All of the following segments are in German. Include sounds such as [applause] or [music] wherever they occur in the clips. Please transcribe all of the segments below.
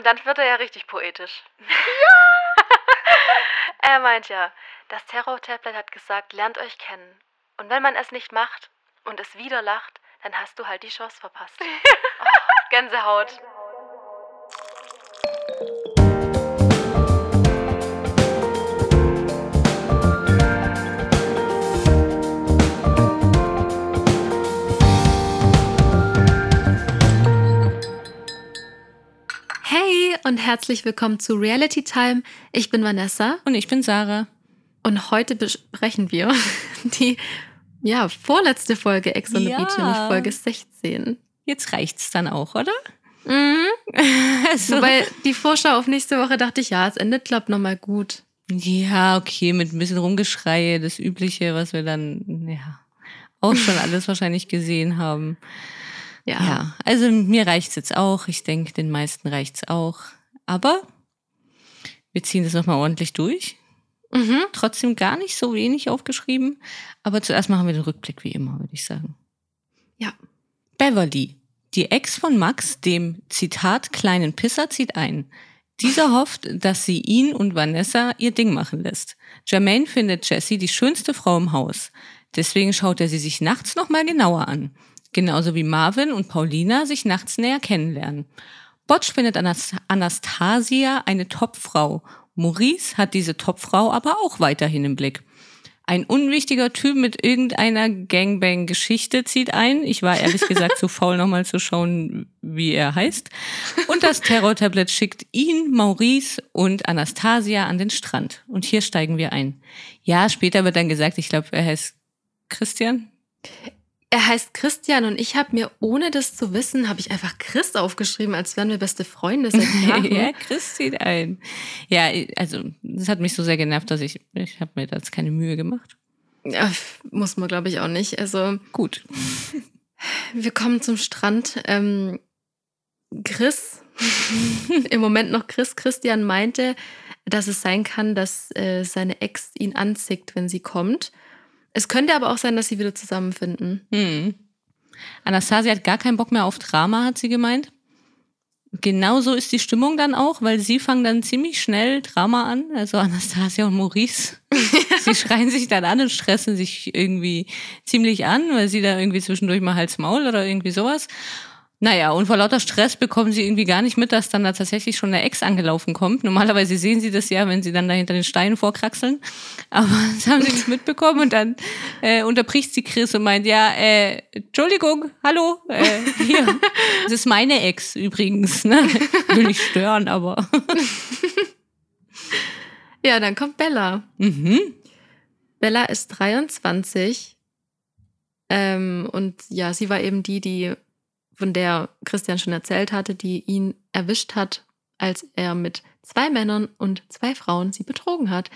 Und dann wird er ja richtig poetisch. Ja! [laughs] er meint ja, das Terror-Tablet hat gesagt, lernt euch kennen. Und wenn man es nicht macht und es wieder lacht, dann hast du halt die Chance verpasst. [laughs] Oh, Gänsehaut. Hey und herzlich willkommen zu Reality Time. Ich bin Vanessa Und ich bin Sarah. und heute besprechen wir [laughs] die ja, vorletzte Folge Ex on the. Beach, nämlich Folge 16. Jetzt reicht's dann auch, oder? Mhm. [laughs] Also, Wobei die Vorschau auf nächste Woche dachte ich, ja, es endet, glaub nochmal gut. ja, okay, mit ein bisschen Rumgeschreie, das Übliche, was wir dann, ja, auch schon alles wahrscheinlich gesehen haben. Ja. Ja, also mir reicht's jetzt auch. Ich denke, den meisten reicht's auch. Aber wir ziehen das nochmal ordentlich durch. Mhm. Trotzdem gar nicht so wenig aufgeschrieben. Aber zuerst machen wir den Rückblick wie immer, würde ich sagen. Ja. Beverly, die Ex von Max, dem Zitat kleinen Pisser, zieht ein. Dieser hofft, dass sie ihn und Vanessa ihr Ding machen lässt. Jermaine findet Jessie die schönste Frau im Haus. Deswegen schaut er sie sich nachts nochmal genauer an. Genauso wie Marvin und Paulina sich nachts näher kennenlernen. Botsch findet Anas Anastasia eine Topfrau. Maurice hat diese Topfrau aber auch weiterhin im Blick. Ein unwichtiger Typ mit irgendeiner Gangbang-Geschichte zieht ein. Ich war ehrlich gesagt zu faul, nochmal zu schauen, wie er heißt. Und das Terror-Tablet schickt ihn, Maurice und Anastasia an den Strand. Und hier steigen wir ein. Ja, später wird dann gesagt, ich glaube, er heißt Christian. Er heißt Christian und ich habe mir, ohne das zu wissen, habe ich einfach Chris aufgeschrieben, als wären wir beste Freunde [laughs] ja, Chris zieht ein. Ja, also das hat mich so sehr genervt, dass ich, ich habe mir da jetzt keine Mühe gemacht. Ja, muss man, glaube ich, auch nicht. Also, Gut. [laughs] wir kommen zum Strand. Ähm, Chris, [laughs] im Moment noch Chris, Christian meinte, dass es sein kann, dass äh, seine Ex ihn anzickt, wenn sie kommt. Es könnte aber auch sein, dass sie wieder zusammenfinden. Hm. Anastasia hat gar keinen Bock mehr auf Drama, hat sie gemeint. Genau so ist die Stimmung dann auch, weil sie fangen dann ziemlich schnell Drama an, also Anastasia und Maurice. [laughs] sie schreien sich dann an und stressen sich irgendwie ziemlich an, weil sie da irgendwie zwischendurch mal Hals Maul oder irgendwie sowas. Naja, und vor lauter Stress bekommen sie irgendwie gar nicht mit, dass dann da tatsächlich schon eine Ex angelaufen kommt. Normalerweise sehen sie das ja, wenn sie dann da hinter den Steinen vorkraxeln. Aber [laughs] das haben sie nicht mitbekommen und dann äh, unterbricht sie Chris und meint, ja, äh, Entschuldigung, hallo, äh, hier, [laughs] das ist meine Ex übrigens. Ne? Will nicht stören, aber. [laughs] Ja, dann kommt Bella. mhm. Bella ist 23. Ähm, und ja, sie war eben die, die, von der Christian schon erzählt hatte, die ihn erwischt hat, als er mit zwei Männern und zwei Frauen sie betrogen hat.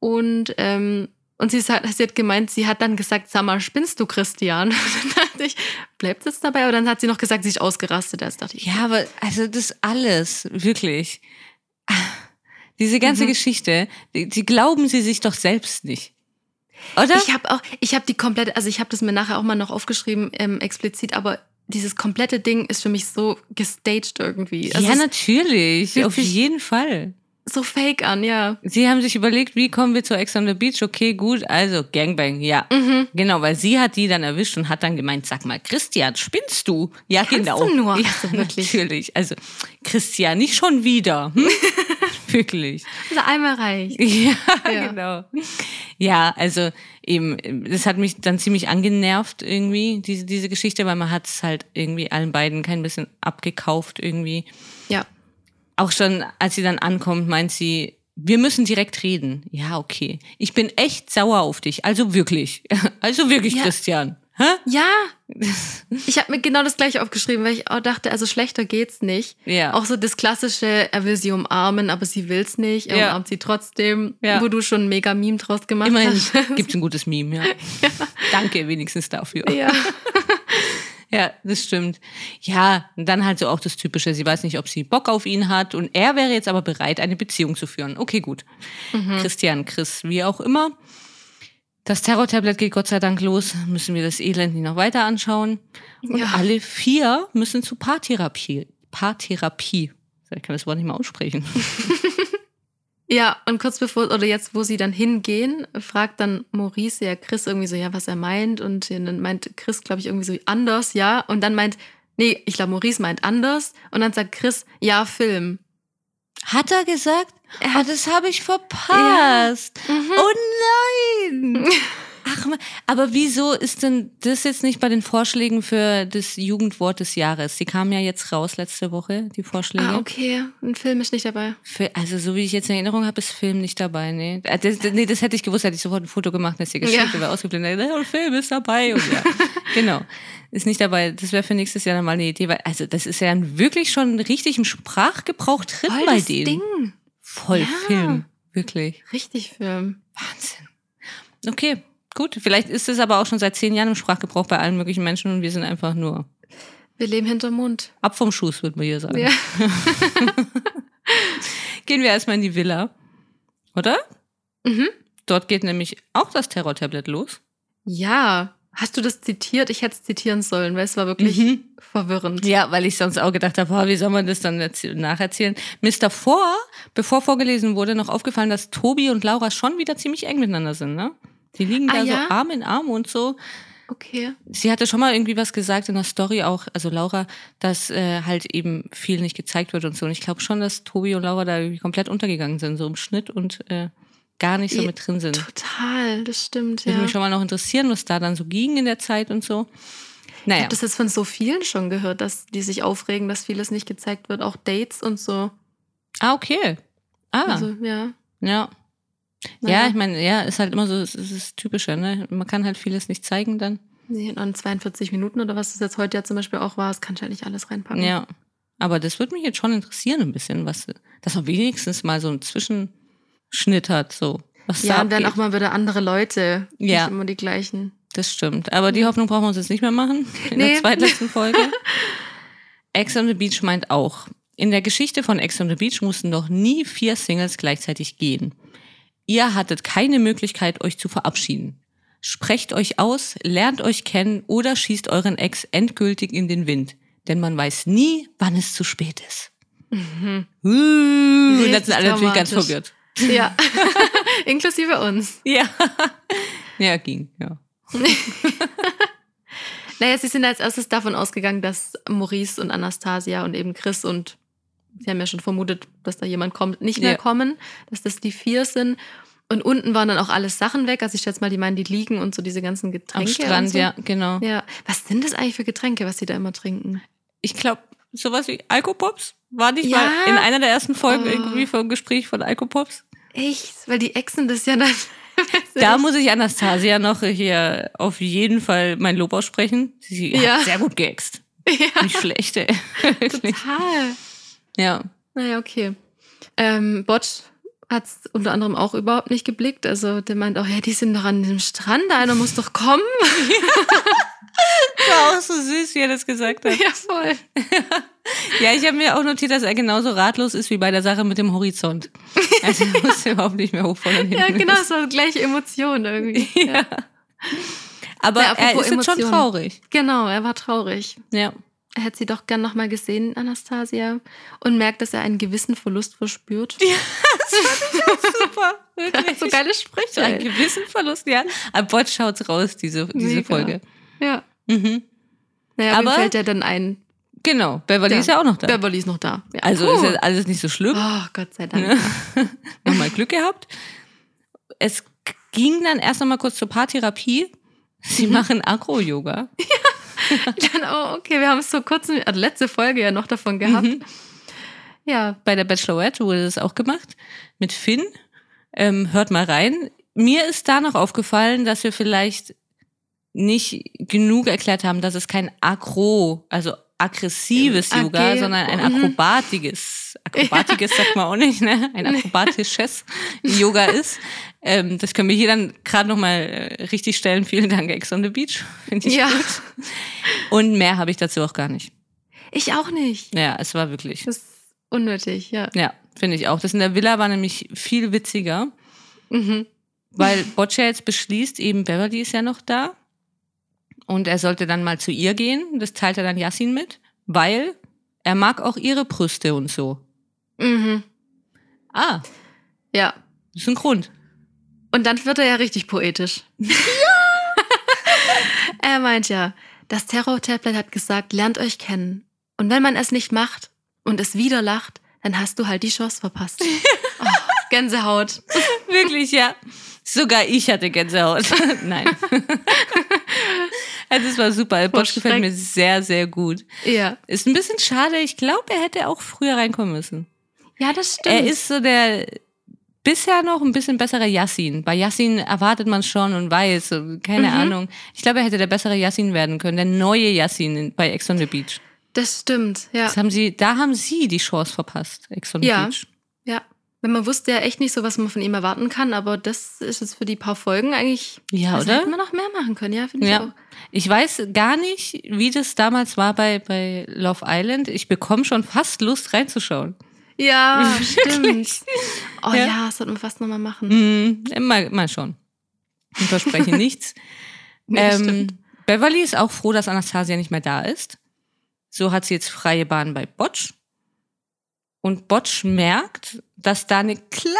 Und, ähm, und sie, sagt, sie hat gemeint, sie hat dann gesagt, sag mal, spinnst du, Christian? [laughs] Und dann dachte ich, bleibt es dabei? Oder dann hat sie noch gesagt, sie ist ausgerastet. Das dachte ich, Ja, aber also das alles, wirklich. Diese ganze Mhm. Geschichte, die, die glauben sie sich doch selbst nicht. Oder? Ich habe auch, ich habe die komplette, also ich habe das mir nachher auch mal noch aufgeschrieben, ähm, explizit, aber dieses komplette Ding ist für mich so gestaged irgendwie. Also ja, natürlich, auf jeden Fall. so fake an, ja. Sie haben sich überlegt, wie kommen wir zu Ex on the Beach? Okay, gut, also Gangbang, ja. Mhm. Genau, weil sie hat die dann erwischt und hat dann gemeint, sag mal, Christian, spinnst du? Ja, Kannst genau. du nur? Ja, Also wirklich. natürlich. Also, Christian, nicht schon wieder. Hm? [laughs] wirklich. Also einmal reicht. [laughs] Ja, Ja. genau. Ja, also eben, das hat mich dann ziemlich angenervt irgendwie, diese, diese Geschichte, weil man hat es halt irgendwie allen beiden kein bisschen abgekauft irgendwie. Ja. Auch schon, als sie dann ankommt, meint sie, wir müssen direkt reden. Ja, okay. Ich bin echt sauer auf dich. Also wirklich. [laughs] Also wirklich, Ja. Christian. Hä? Ja. Ich habe mir genau das gleiche aufgeschrieben, weil ich auch dachte, also schlechter geht's nicht. Ja. Auch so das klassische, er will sie umarmen, aber sie will's nicht. Er Ja. umarmt sie trotzdem, Ja. wo du schon ein mega Meme draus gemacht Immerhin hast. gibt's ein gutes Meme, ja. [laughs] Danke wenigstens dafür. Ja. [laughs] Ja, das stimmt. Ja, und dann halt so auch das Typische. Sie weiß nicht, ob sie Bock auf ihn hat und er wäre jetzt aber bereit, eine Beziehung zu führen. Okay, gut. Christian, Chris, wie auch immer. Das Terror-Tablet geht Gott sei Dank los. Müssen wir das Elend nicht noch weiter anschauen. Und Ja. alle vier müssen zu Paartherapie. Paartherapie. Ich kann das Wort nicht mal aussprechen. [laughs] Ja, und kurz bevor, oder jetzt, wo sie dann hingehen, fragt dann Maurice ja Chris irgendwie so, ja, was er meint. Und dann meint Chris, glaube ich, irgendwie so anders, ja. Und dann meint, nee, ich glaube, Maurice meint anders. Und dann sagt Chris, ja, Film. Hat er gesagt? Er Ah, das habe ich verpasst. Mhm. Oh nein! Ach, aber wieso ist denn das jetzt nicht bei den Vorschlägen für das Jugendwort des Jahres? Die kamen ja jetzt raus letzte Woche, die Vorschläge. Ah, okay. Ein Film ist nicht dabei. Für, also so wie ich jetzt in Erinnerung habe, ist Film nicht dabei. Nee. Äh, Das, das- nee, das hätte ich gewusst, hätte ich sofort ein Foto gemacht, dass die Geschichte Ja. wäre ausgeblendet. Ja, Film ist dabei. Und ja, [laughs] genau. Ist nicht dabei. Das wäre für nächstes Jahr dann mal eine Idee. Weil, also das ist ja wirklich schon richtig im Sprachgebrauch drin Voll bei das denen. Ding. Voll Ja. Film. Wirklich. Richtig Film. Wahnsinn. Okay, gut. Vielleicht ist es aber auch schon seit zehn Jahren im Sprachgebrauch bei allen möglichen Menschen und wir sind einfach nur Wir leben hinterm Mond. ab vom Schuss, würde man hier sagen. Ja. [laughs] Gehen wir erstmal in die Villa. Oder? Mhm. Dort geht nämlich auch das Terror-Tablet los. ja. Hast du das zitiert? Ich hätte es zitieren sollen, weil es war wirklich Mhm. verwirrend. Ja, weil ich sonst auch gedacht habe, boah, wie soll man das dann erzäh- nacherzählen? Mir ist davor, bevor vorgelesen wurde, noch aufgefallen, dass Tobi und Laura schon wieder ziemlich eng miteinander sind, ne? Die liegen Ah, da ja? so Arm in Arm und so. Okay. Sie hatte schon mal irgendwie was gesagt in der Story auch, also Laura, dass äh, halt eben viel nicht gezeigt wird und so. Und ich glaube schon, dass Tobi und Laura da irgendwie komplett untergegangen sind, so im Schnitt und äh, gar nicht so mit drin sind. Total, das stimmt, Würde ja. mich schon mal noch interessieren, was da dann so ging in der Zeit und so. Ich Naja, habe das jetzt von so vielen schon gehört, dass die sich aufregen, dass vieles nicht gezeigt wird, auch Dates und so. ah, okay. Ah, Also, ja. ja. Naja. Ja, ich meine, ja, ist halt immer so, es ist das Typische, ne? Man kann halt vieles nicht zeigen dann. Nee, an 42 Minuten oder was das jetzt heute ja zum Beispiel auch war, das kannst du ja nicht alles reinpacken. Ja. Aber das würde mich jetzt schon interessieren, ein bisschen, was, dass man wenigstens mal so einen Zwischenschnitt hat, so. Was Ja, da und dann auch mal wieder andere Leute, Ja. nicht immer die gleichen. Das stimmt. Aber die Hoffnung brauchen wir uns jetzt nicht mehr machen. In der Nee. zweitletzten Folge. [laughs] Ex on the Beach meint auch, in der Geschichte von Ex on the Beach mussten noch nie vier Singles gleichzeitig gehen. Ihr hattet keine Möglichkeit, euch zu verabschieden. Sprecht euch aus, lernt euch kennen oder schießt euren Ex endgültig in den Wind. Denn man weiß nie, wann es zu spät ist. Mhm. Uh, und Richtig sind alle natürlich ganz verwirrt. Ja, [laughs] inklusive uns. Ja. Ja, ging, ja. [laughs] Naja, sie sind als erstes davon ausgegangen, dass Maurice und Anastasia und eben Chris und sie haben ja schon vermutet, dass da jemand kommt, nicht mehr Ja. kommen, dass das die vier sind. Und unten waren dann auch alles Sachen weg. Also ich schätze mal, die meinen, die liegen und so diese ganzen Am Getränke. Strand, und so. ja, genau. Ja. Was sind das eigentlich für Getränke, was sie da immer trinken? ich glaube, sowas wie Alkopops. War nicht Ja? mal in einer der ersten Folgen Oh. irgendwie vom Gespräch von Alkopops? Echt? Weil die Echsen das ja dann. [laughs] Da muss ich Anastasia noch hier auf jeden Fall mein Lob aussprechen. Sie Ja. hat sehr gut geäxt. ja, Nicht schlecht, ey. [laughs] Total. Ja. Naja, okay. Ähm, Botsch hat es unter anderem auch überhaupt nicht geblickt. Also der meint auch, ja, die sind doch an dem Strand, einer muss doch kommen. [laughs] [laughs] War auch so süß, wie er das gesagt hat. ja, voll. [laughs] Ja, ich habe mir auch notiert, dass er genauso ratlos ist wie bei der Sache mit dem Horizont. Also er wusste überhaupt nicht mehr, wo vorne und Ja, genau, ist. so gleiche Emotion irgendwie. [laughs] Ja. Aber Ja, er ist jetzt schon traurig. Genau, er war traurig. Ja. Er hätte sie doch gern nochmal gesehen, Anastasia, und merkt, dass er einen gewissen Verlust verspürt. Super, Er hat so geile Sprüche. So einen gewissen Verlust, ja. Aber Bot schaut's raus, diese, diese Mega. Folge. Ja. Mhm. Naja, aber fällt ja dann ein, Genau, Beverly Ja. ist ja auch noch da. Beverly ist noch da. Ja. also Puh. ist ja alles nicht so schlimm. Oh, Gott sei Dank. Ne? [laughs] Nochmal Glück gehabt. Es ging dann erst nochmal kurz zur Paartherapie. Sie Mhm. machen Agro-Yoga. [laughs] Dann, oh, okay, wir haben es so kurz, also letzte Folge ja noch davon gehabt. Mhm. Ja, Bei der Bachelorette wurde das auch gemacht. Mit Finn. Ähm, hört mal rein. Mir ist da noch aufgefallen, dass wir vielleicht nicht genug erklärt haben, dass es kein Agro, also aggressives Ähm, Yoga, AG, sondern ein mhm. akrobatiges, akrobatiges [laughs] sagt man auch nicht, ne? Ein akrobatisches Yoga ist. Ähm, das können wir hier dann gerade nochmal äh, richtig stellen. Vielen Dank, Ex on the Beach. Finde ich Ja. gut. Und mehr habe ich dazu auch gar nicht. ich auch nicht. Ja, es war wirklich. Das ist unnötig, ja. Ja, finde ich auch. Das in der Villa war nämlich viel witziger, Mhm. weil Boccia jetzt beschließt, eben Beverly ist ja noch da. Und er sollte dann mal zu ihr gehen. Das teilt er dann Yassin mit, weil er mag auch ihre Brüste und so. Mhm. Ah, Ja. das ist ein Grund. Und dann wird er ja richtig poetisch. [laughs] Ja! er meint ja, das Terror-Tablet hat gesagt, lernt euch kennen. Und wenn man es nicht macht und es wieder lacht, dann hast du halt die Chance verpasst. [laughs] Oh, Gänsehaut. Wirklich, ja. Sogar ich hatte Gänsehaut. [laughs] Nein. Also es war super. Botsch gefällt mir sehr, sehr gut. Ja. Ist ein bisschen schade. Ich glaube, er hätte auch früher reinkommen müssen. Ja, das stimmt. Er ist so der bisher noch ein bisschen bessere Yassin. Bei Yassin erwartet man schon und weiß, keine Mhm. Ahnung. Ich glaube, er hätte der bessere Yassin werden können, der neue Yassin in- bei Ex on the Beach. das stimmt, ja. Das haben sie, da haben sie die Chance verpasst, Ex on the Ja. Beach. Wenn man wusste ja echt nicht so, was man von ihm erwarten kann, aber das ist jetzt für die paar Folgen eigentlich. Ja, also oder? Hätten wir noch mehr machen können, ja, finde ich Ja. auch. Ich weiß gar nicht, wie das damals war bei, bei Love Island. Ich bekomme schon fast Lust reinzuschauen. Ja, [laughs] stimmt. Oh Ja. ja, das sollten wir fast nochmal machen. Mm, mal, mal schon. Ich verspreche [laughs] nichts. Nee, ähm. Beverly ist auch froh, dass Anastasia nicht mehr da ist. So hat sie jetzt freie Bahn bei Botsch. Und Botsch merkt, dass da eine kleine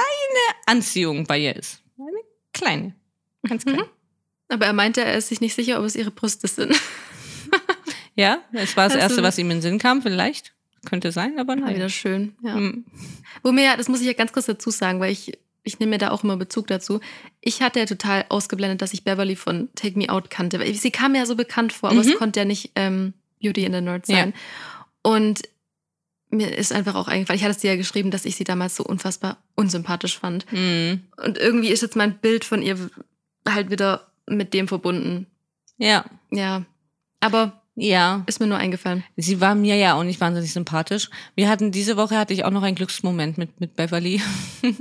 Anziehung bei ihr ist. Eine kleine. Ganz klein. Mhm. Aber er meinte, er ist sich nicht sicher, ob es ihre Brüste sind. Ja, es war das Also- Erste, was ihm in den Sinn kam, vielleicht. Könnte sein, aber War nein. wieder schön. Ja. Mm. Wo mir ja, das muss ich ja ganz kurz dazu sagen, weil ich, ich nehme mir da auch immer Bezug dazu. Ich hatte ja total ausgeblendet, dass ich Beverly von Take Me Out kannte. Sie kam mir ja so bekannt vor, aber Mhm. es konnte ja nicht ähm, Beauty in the Nerd Ja. sein. Und mir ist einfach auch eingefallen, ich hatte es dir ja geschrieben, dass ich sie damals so unfassbar unsympathisch fand. Mm. Und irgendwie ist jetzt mein Bild von ihr halt wieder mit dem verbunden. Ja, Ja. Aber ja. ist mir nur eingefallen. Sie war mir ja auch nicht wahnsinnig sympathisch. Wir hatten diese Woche hatte ich auch noch einen Glücksmoment mit, mit Beverly. [laughs]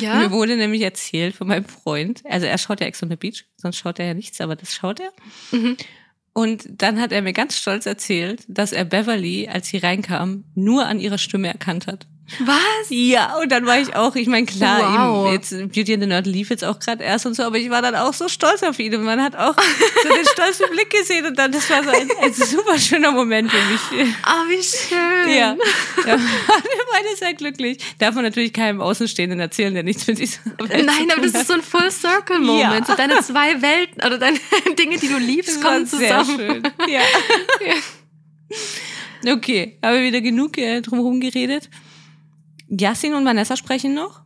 Ja. Mir wurde nämlich erzählt von meinem Freund, also er schaut ja Ex on the Beach, sonst schaut er ja nichts, aber das schaut er. Mhm. Und dann hat er mir ganz stolz erzählt, dass er Beverly, als sie reinkam, nur an ihrer Stimme erkannt hat. Was? Ja, und dann war ich auch, ich meine, klar, Wow. eben, jetzt Beauty and the Nerd lief jetzt auch gerade erst und so, aber ich war dann auch so stolz auf ihn und man hat auch so den [laughs] stolzen Blick gesehen und dann, das war so ein, ein super schöner Moment für mich. Ah, wie schön. Ja, ja [laughs] wir beide sehr glücklich. Darf man natürlich keinem Außenstehenden erzählen, der nichts mit dieser Welt Nein, aber das ist so ein Full-Circle-Moment. Ja. So deine zwei Welten oder deine [laughs] Dinge, die du liebst, Das kommen sehr zusammen. schön. Ja. Okay, haben wir wieder genug äh, drumherum geredet. Yassin und Vanessa sprechen noch.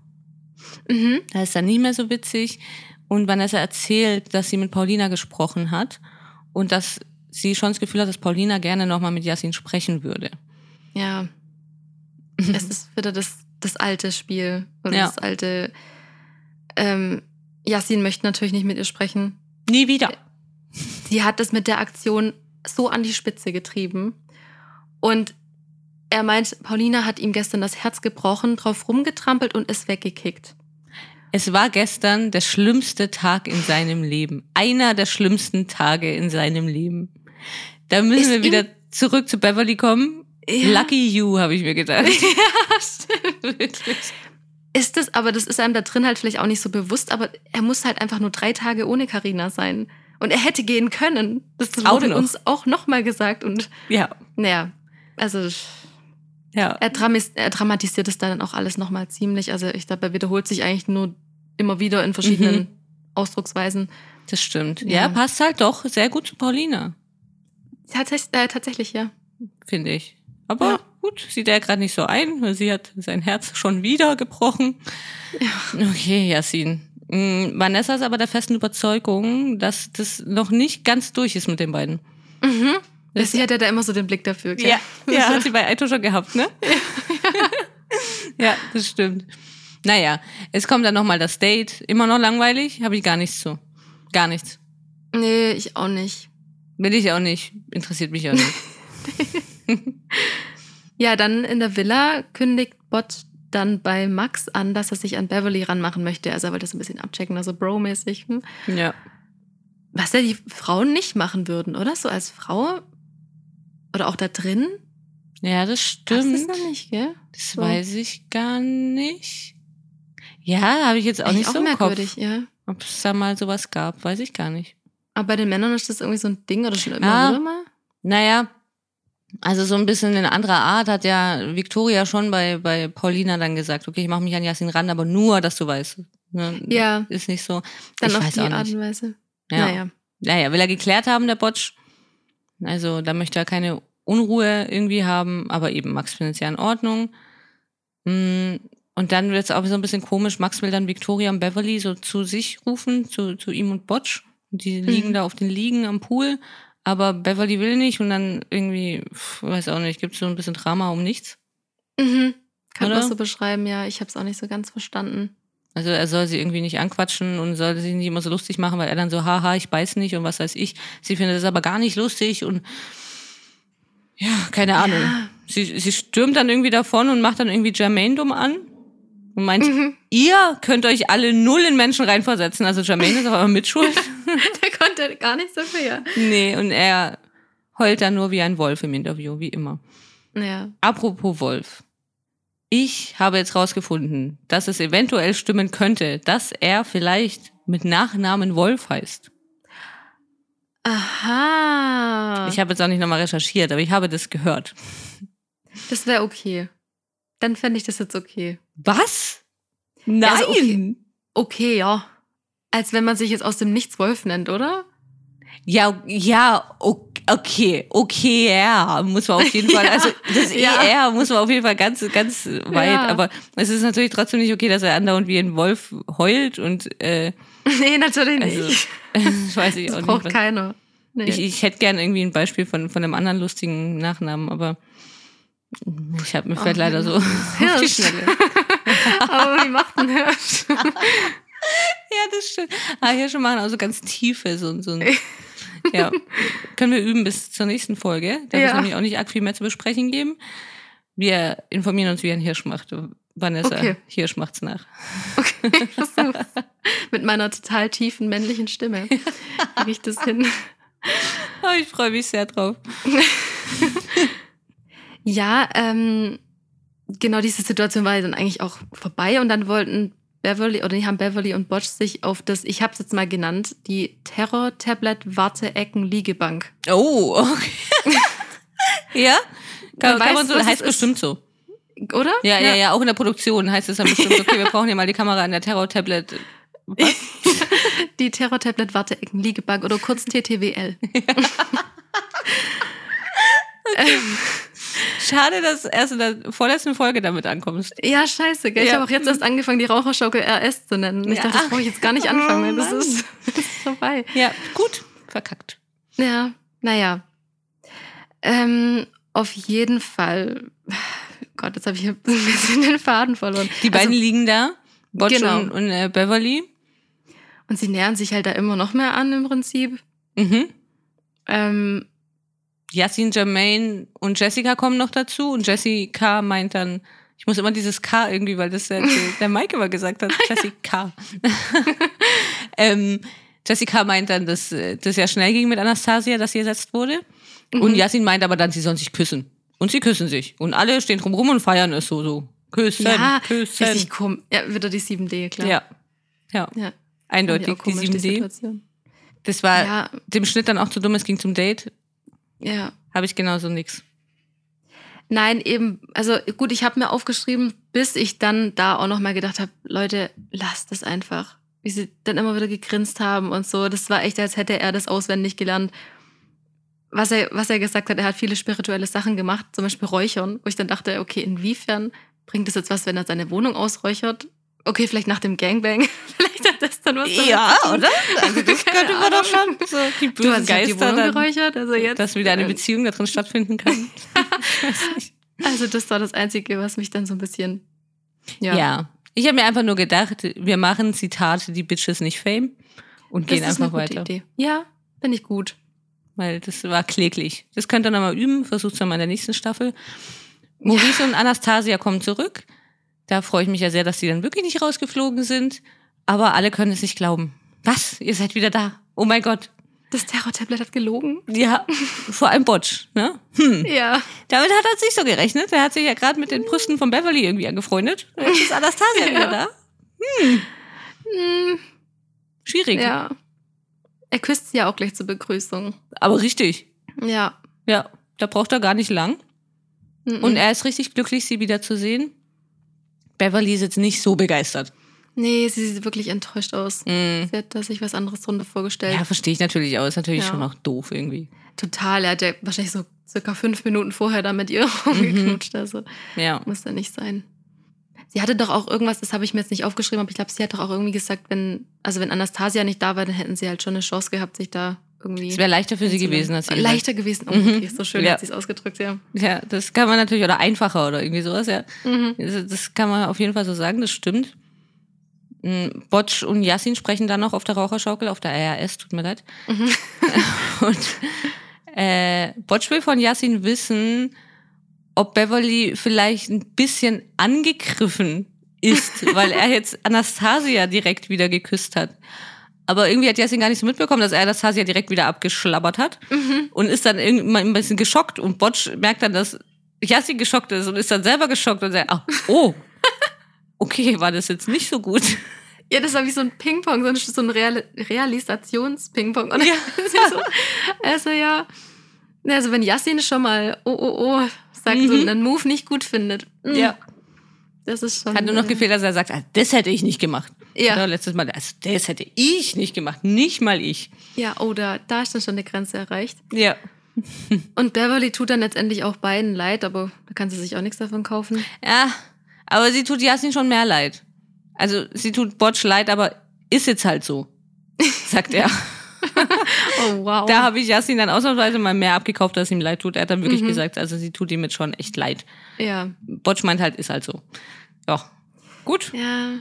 Mhm. Da ist dann nicht mehr so witzig. Und Vanessa erzählt, dass sie mit Paulina gesprochen hat und dass sie schon das Gefühl hat, dass Paulina gerne nochmal mit Yassin sprechen würde. Ja. [laughs] es ist wieder das, das alte Spiel. Oder Ja. das alte. Ähm, Yassin möchte natürlich nicht mit ihr sprechen. Nie wieder. Sie hat das mit der Aktion so an die Spitze getrieben. Und er meint, Paulina hat ihm gestern das Herz gebrochen, drauf rumgetrampelt und ist weggekickt. Es war gestern der schlimmste Tag in seinem Leben. Einer der schlimmsten Tage in seinem Leben. Da müssen Ist wir wieder zurück zu Beverly kommen. Ja. Lucky you, habe ich mir gedacht. [laughs] Ja, stimmt. Ist das, aber das ist einem da drin halt vielleicht auch nicht so bewusst, aber er muss halt einfach nur drei Tage ohne Karina sein. Und er hätte gehen können. Das Auch wurde noch. uns auch nochmal gesagt. Und Ja, naja, also ja. er, er dramatisiert es dann auch alles nochmal ziemlich. Also ich glaube, er wiederholt sich eigentlich nur immer wieder in verschiedenen Mhm. Ausdrucksweisen. Das stimmt. Ja. Ja. passt halt doch sehr gut zu Paulina, Tatsächlich, äh, tatsächlich ja. finde ich. Aber Ja. gut, sieht er gerade nicht so ein, weil sie hat sein Herz schon wieder gebrochen. Okay, Yassin. Mm, Vanessa ist aber der festen Überzeugung, dass das noch nicht ganz durch ist mit den beiden. Mhm. Sie hat ja da immer so den Blick dafür. gell? Ja, [laughs] ja hat sie bei Aito schon gehabt, ne? [laughs] ja, das stimmt. Naja, es kommt dann nochmal das Date. Immer noch langweilig, habe ich gar nichts zu. Gar nichts. Nee, ich auch nicht. Will ich auch nicht. Interessiert mich auch nicht. [laughs] Ja, dann in der Villa kündigt Bot dann bei Max an, dass er sich an Beverly ranmachen möchte. Also er wollte das ein bisschen abchecken, also Bro-mäßig. Hm. ja. Was ja die Frauen nicht machen würden, oder? So als Frau oder auch da drin? Ja, das Das stimmt. ist noch nicht, gell? Das So. weiß ich gar nicht. Ja, habe ich jetzt auch Eigentlich nicht so im merkwürdig, Kopf. ja. Ob es da mal sowas gab, weiß ich gar nicht. Aber bei den Männern ist das irgendwie so ein Ding oder schon immer Ah. wieder mal? Naja, Also so ein bisschen in anderer Art hat ja Victoria schon bei, bei Paulina dann gesagt, okay, ich mache mich an Yasin ran, aber nur, dass du weißt. Ne? Ja. Ist nicht so. Dann ich auf die auch Art und Weise. Ja. Naja. Naja, will er geklärt haben, der Botsch. Also da möchte er keine Unruhe irgendwie haben, aber eben Max findet es ja in Ordnung. Mm, Und dann wird es auch so ein bisschen komisch. Max will dann Victoria und Beverly so zu sich rufen, zu, zu ihm und Botsch. Die liegen Mhm. da auf den Liegen am Pool, aber Beverly will nicht und dann irgendwie, pf, weiß auch nicht, gibt es so ein bisschen Drama um nichts. Mhm. Kann man so beschreiben, ja. Ich habe es auch nicht so ganz verstanden. Also er soll sie irgendwie nicht anquatschen und soll sie nicht immer so lustig machen, weil er dann so, haha, ich beiß nicht und was weiß ich. Sie findet es aber gar nicht lustig und ja, keine Ahnung. Ja. Sie, sie stürmt dann irgendwie davon und macht dann irgendwie Jermaine dumm an und meint, Mhm. ihr könnt euch alle null in Menschen reinversetzen. Also Jermaine ist aber mitschuld. [laughs] Der konnte gar nicht so viel. nee, und er heult dann nur wie ein Wolf im Interview, wie immer. Ja. Apropos Wolf. Ich habe jetzt rausgefunden, dass es eventuell stimmen könnte, dass er vielleicht mit Nachnamen Wolf heißt. Aha. Ich habe jetzt auch nicht nochmal recherchiert, aber ich habe das gehört. das wäre okay. Dann fände ich das jetzt okay. Was? Nein! Ja, also okay. Okay, ja. Als wenn man sich jetzt aus dem Nichts Wolf nennt, oder? Ja, ja, o- okay, okay, ja, muss man auf jeden Fall, [laughs] Ja, also das ja. ER muss man auf jeden Fall ganz, ganz weit, Ja. aber es ist natürlich trotzdem nicht okay, dass er andauernd wie ein Wolf heult und äh, [laughs] nee, natürlich also, nicht. [laughs] das weiß ich das auch braucht nicht. was- keiner. Nee. Ich, ich hätte gern irgendwie ein Beispiel von, von einem anderen lustigen Nachnamen, aber ich habe mir fällt leider so auf die Hirsch. Schnelle. Aber wie macht ein Hirsch? Ja, das stimmt. Ah, hier schon machen also ganz tiefe, so, so ein, ja. Können wir üben bis zur nächsten Folge. Da wird es Ja. nämlich auch nicht arg viel mehr zu besprechen geben. Wir informieren uns, wie ein Hirsch macht. Vanessa, Okay. Hirsch macht's nach. Okay, ich versuch's. Mit meiner total tiefen männlichen Stimme kriege ich das hin. Oh, ich freue mich sehr drauf. Ja, ähm, genau diese Situation war ja dann eigentlich auch vorbei und dann wollten Beverly oder die haben Beverly und Botch sich auf das, ich habe es jetzt mal genannt, die Terror-Tablet-Warte-Ecken-Liegebank. Oh, okay. [laughs] ja? Kann, Man kann weiß, man so, heißt bestimmt so. Oder? Ja, ja, ja, auch in der Produktion heißt es dann bestimmt, okay, wir brauchen hier mal die Kamera in der Terror-Tablet. [laughs] Die Terror-Tablet-Warte-Ecken-Liegebank oder kurz TTWL. [laughs] Schade, dass du erst in der vorletzten Folge damit ankommst. Ja, scheiße, gell? Ich Ja. habe auch jetzt erst angefangen, die Raucherschaukel RS zu nennen. Ich Ja. dachte, das brauche ich jetzt gar nicht anfangen, weil das Oh, ist, [laughs] das ist vorbei. Ja, gut, verkackt. Ja, naja. Ähm, auf jeden Fall. Gott, jetzt habe ich [laughs] ein bisschen den Faden verloren. Die beiden also, liegen da, Botch Genau. und, und äh, Beverly. und sie nähern sich halt da immer noch mehr an im Prinzip. Mhm. Ähm, Yassin, Jermaine und Jessica kommen noch dazu und Jessica meint dann, ich muss immer dieses K irgendwie, weil das der, [laughs] der Mike immer gesagt hat, Jessica. [laughs] ähm, Jessica meint dann, dass äh, das ja schnell ging mit Anastasia, dass sie ersetzt wurde. Und Mhm. Yassin meint aber dann, sie sollen sich küssen. Und sie küssen sich. Und alle stehen drumrum und feiern es so, so. Küssen, ja, küssen. richtig komisch. Ja, wieder die 7D, klar. Ja. Ja, ja. eindeutig. Die komisch, 7D. Situation. Das war Ja, dem Schnitt dann auch zu dumm, es ging zum Date. Ja. Habe ich genauso nix. Nein, eben, also gut, ich habe mir aufgeschrieben, bis ich dann da auch nochmal gedacht habe, Leute, lasst es einfach. Wie sie dann immer wieder gegrinst haben und so. Das war echt, als hätte er das auswendig gelernt. Was er, was er gesagt hat, er hat viele spirituelle Sachen gemacht, zum Beispiel Räuchern, wo ich dann dachte, okay, inwiefern bringt es jetzt was, wenn er seine Wohnung ausräuchert? Okay, vielleicht nach dem Gangbang. [laughs] vielleicht hat das dann was zu tun. Also das könnte man doch schon. So die Du bösen hast ich hab die Geister, Wohnung dann, geräuchert, also jetzt. dass wieder eine äh, Beziehung da drin stattfinden kann. [laughs] Also das war das Einzige, was mich dann so ein bisschen. Ja. Ja, Ich habe mir einfach nur gedacht, wir machen Zitate, die Bitches nicht Fame und das gehen ist einfach eine gute weiter. Idee. Ja, finde ich gut. Weil das war kläglich. Das könnt ihr nochmal üben, versucht es mal in der nächsten Staffel. Maurice und Anastasia kommen zurück. Da freue ich mich ja sehr, dass die dann wirklich nicht rausgeflogen sind. Aber alle können es nicht glauben. Was? Ihr seid wieder da? Oh mein Gott. Das Terror-Tablet hat gelogen. Ja, vor allem Botsch, ne? Hm. Ja. Damit hat er nicht so gerechnet. Er hat sich ja gerade mit den Brüsten von Beverly irgendwie angefreundet. Jetzt ist Anastasia [laughs] Ja. wieder da. Hm, Schwierig. ja. Er küsst sie ja auch gleich zur Begrüßung. Aber richtig. Ja. Ja. Da braucht er gar nicht lang. Mhm. Und er ist richtig glücklich, sie wiederzusehen. Beverly ist jetzt nicht so begeistert. nee, sie sieht wirklich enttäuscht aus. Mm. Sie hat da sich was anderes drunter vorgestellt. Ja, verstehe ich natürlich auch. Ist natürlich Ja. schon auch doof irgendwie. Total. Er hat ja wahrscheinlich so circa fünf Minuten vorher da mit ihr [laughs] Mhm. rumgeknutscht. Also Ja. muss da nicht sein. Sie hatte doch auch irgendwas, das habe ich mir jetzt nicht aufgeschrieben, aber ich glaube, sie hat doch auch irgendwie gesagt, wenn, also wenn Anastasia nicht da war, dann hätten sie halt schon eine Chance gehabt, sich da irgendwie. Es wäre leichter für sie gewesen, als sie Leichter gewesen. Oh, Mhm. okay, so schön Ja. hat sie es ausgedrückt, ja. Ja, das kann man natürlich, oder einfacher oder irgendwie sowas, ja. Mhm. Das, das kann man auf jeden Fall so sagen, das stimmt. Mm, Botsch und Yassin sprechen dann noch auf der Raucherschaukel, auf der RAS, tut mir leid. Mhm. [laughs] Und äh, Botsch will von Yassin wissen, ob Beverly vielleicht ein bisschen angegriffen ist, weil er [laughs] jetzt Anastasia direkt wieder geküsst hat. Aber irgendwie hat Yassin gar nicht so mitbekommen, dass er Anastasia direkt wieder abgeschlabbert hat Mhm. und ist dann irgendwann ein bisschen geschockt und Botsch merkt dann, dass Yassin geschockt ist und ist dann selber geschockt und sagt, ah, oh, [laughs] okay, war das jetzt nicht so gut. Ja, das war wie so ein Ping-Pong, so ein, so ein Real Realisations-Ping-Pong. Ja. [laughs] so, also ja, also wenn Yassin schon mal oh oh oh sagt, so Mhm. einen Move nicht gut findet. mm, Ja. Das ist schon. Hat nur noch äh, gefehlt, dass er sagt, ah, das hätte ich nicht gemacht. Ja. Oder letztes Mal, also das hätte ich nicht gemacht, nicht mal ich. Ja, oder da ist dann schon eine Grenze erreicht. Ja. [laughs] Und Beverly tut dann letztendlich auch beiden leid, aber da kann sie sich auch nichts davon kaufen. Ja, aber sie tut Yasin schon mehr leid. Also sie tut Botsch leid, aber ist jetzt halt so, [laughs] sagt er. Oh, wow. Da habe ich Yasin dann ausnahmsweise mal mehr abgekauft, als ihm leid tut. Er hat dann wirklich Mhm. gesagt, also sie tut ihm jetzt schon echt leid. ja. Botsch meint halt, ist halt so. Ja, gut. Ja.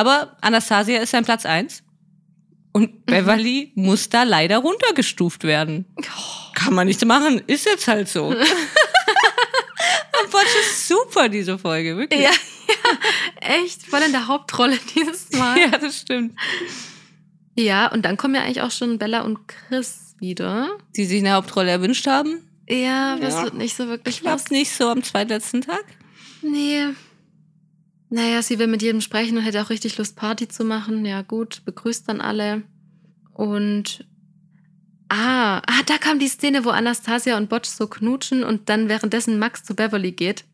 Aber Anastasia ist sein Platz eins Und Beverly muss da leider runtergestuft werden. Kann man nichts machen, ist jetzt halt so. [laughs] Und Botsch ist super, diese Folge, wirklich. Ja, ja, echt, voll in der Hauptrolle dieses [laughs] Mal. ja das stimmt. Ja, und dann kommen ja eigentlich auch schon Bella und Chris wieder. Die sich eine Hauptrolle erwünscht haben. Ja, das Ja. wird nicht so wirklich was. Klappt nicht so am zweitletzten Tag. Nee. Naja, sie will mit jedem sprechen und hätte auch richtig Lust, Party zu machen. Ja, gut, begrüßt dann alle. Und. Ah, ah, da kam die Szene, wo Anastasia und Botsch so knutschen und dann währenddessen Max zu Beverly geht.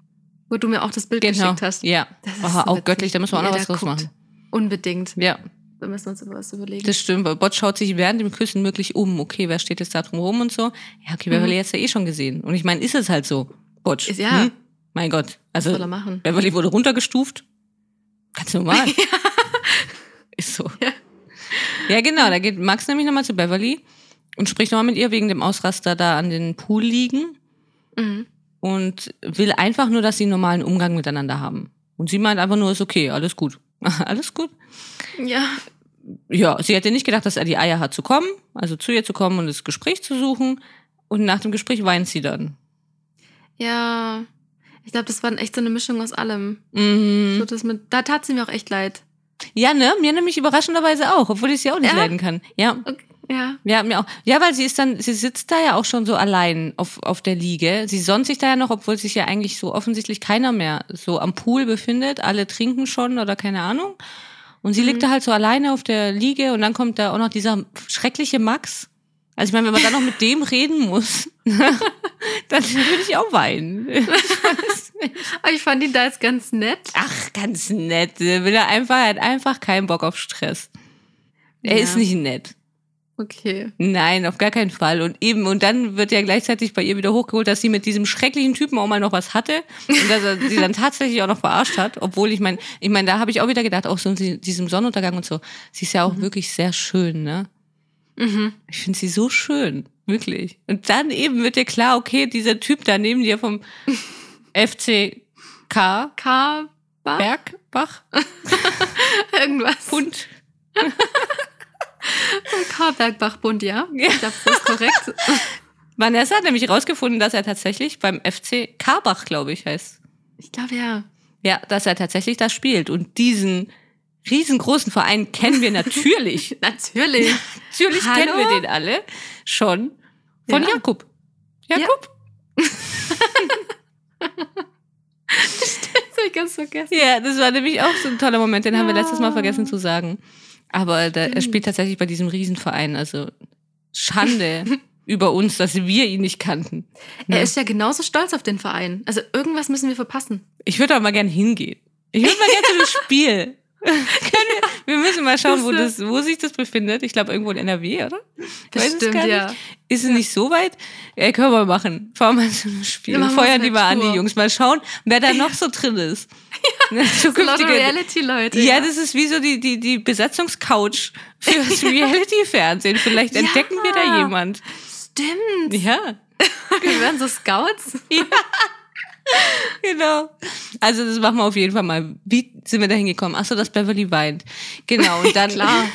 Wo du mir auch das Bild geschickt hast. Genau. Ja. Das Aha, auch göttlich, da müssen wir auch noch was draus machen. Unbedingt. Ja, Da müssen wir uns über was überlegen. das stimmt, weil Bot schaut sich während dem Küssen wirklich um. Okay, wer steht jetzt da drum rum und so? Ja, okay, Beverly Mhm. hat's ja eh schon gesehen. Und ich meine, ist es halt so. Botsch. Ist- ja. Hm? Mein Gott. was Also, soll er machen? Beverly wurde runtergestuft. Ganz normal. [laughs] Ist so. Ja. Ja, genau. Da geht Max nämlich nochmal zu Beverly und spricht nochmal mit ihr wegen dem Ausraster da an den Pool liegen Mhm. und will einfach nur, dass sie einen normalen Umgang miteinander haben. Und sie meint einfach nur, ist okay, alles gut. [laughs] alles gut. Ja. Ja, sie hätte nicht gedacht, dass er die Eier hat zu kommen, also zu ihr zu kommen und das Gespräch zu suchen. Und nach dem Gespräch weint sie dann. Ja. Ich glaube, das war echt so eine Mischung aus allem. Mhm. So das mit, da tat sie mir auch echt leid. Ja, ne? Mir nämlich überraschenderweise auch, obwohl ich sie auch nicht Ja? leiden kann. Ja. Okay. Ja. Ja, mir auch. Ja, weil sie ist dann, sie sitzt da ja auch schon so allein auf, auf der Liege. Sie sonnt sich da ja noch, obwohl sich ja eigentlich so offensichtlich keiner mehr so am Pool befindet. Alle trinken schon oder keine Ahnung. Und sie liegt da halt so alleine auf der Liege und dann kommt da auch noch dieser schreckliche Max. Also ich meine, wenn man dann noch mit dem reden muss, [laughs] dann würde ich auch weinen. Aber [laughs] ich fand ihn da jetzt ganz nett. Ach, ganz nett. Will er einfach, er hat einfach keinen Bock auf Stress. Er Ja. ist nicht nett. Okay. Nein, auf gar keinen Fall. Und eben, und dann wird ja gleichzeitig bei ihr wieder hochgeholt, dass sie mit diesem schrecklichen Typen auch mal noch was hatte und dass er sie dann tatsächlich auch noch verarscht hat. Obwohl, ich meine, ich meine, da habe ich auch wieder gedacht, auch so in diesem Sonnenuntergang und so, sie ist ja auch wirklich sehr schön, ne? Mhm. Ich finde sie so schön, wirklich. Und dann eben wird dir klar, okay, dieser Typ da neben dir vom [laughs] FCK [laughs] K. Bergbach Irgendwas. Hund. K. Bergbachbund, ja. [laughs] Ja. Ich glaube, das ist korrekt. Vanessa hat nämlich rausgefunden, dass er tatsächlich beim FC Karbach, glaube ich, heißt. Ich glaube, ja. Ja, dass er tatsächlich da spielt. Und diesen riesengroßen Verein kennen wir natürlich. [laughs] Natürlich. natürlich Hallo? kennen wir den alle schon von Ja. Jakub. Jakub? [laughs] Das hab ich ganz vergessen. Ja. das war nämlich auch so ein toller Moment, den haben wir Ja. letztes Mal vergessen zu sagen. Aber da, er spielt tatsächlich bei diesem Riesenverein. Also Schande. [laughs] über uns, dass wir ihn nicht kannten. Ne? Er ist ja genauso stolz auf den Verein. Also irgendwas müssen wir verpassen. Ich würde da mal gern hingehen. Ich würde mal gerne zu dem Spiel. [laughs] Wir, müssen mal schauen, wo, das, wo sich das befindet. Ich glaube, irgendwo in NRW, oder? Ich weiß nicht. ja. Ist es nicht so weit? Ja, können wir machen. Fahren wir zu einem Spiel. Mal Feuern die mal an, die. Jungs. Mal schauen, wer da noch so drin ist. [laughs] Ja. Lauter Reality-Leute. Ja, das ist wie so die, die, die Besetzungscouch für das [laughs] Reality-Fernsehen. Vielleicht Ja. entdecken wir da jemand. Stimmt. Ja, Wir werden so Scouts. [laughs] genau. Also das machen wir auf jeden Fall mal. Wie sind wir da hingekommen? Achso, das Beverly weint. Genau, und dann... Klar. [laughs]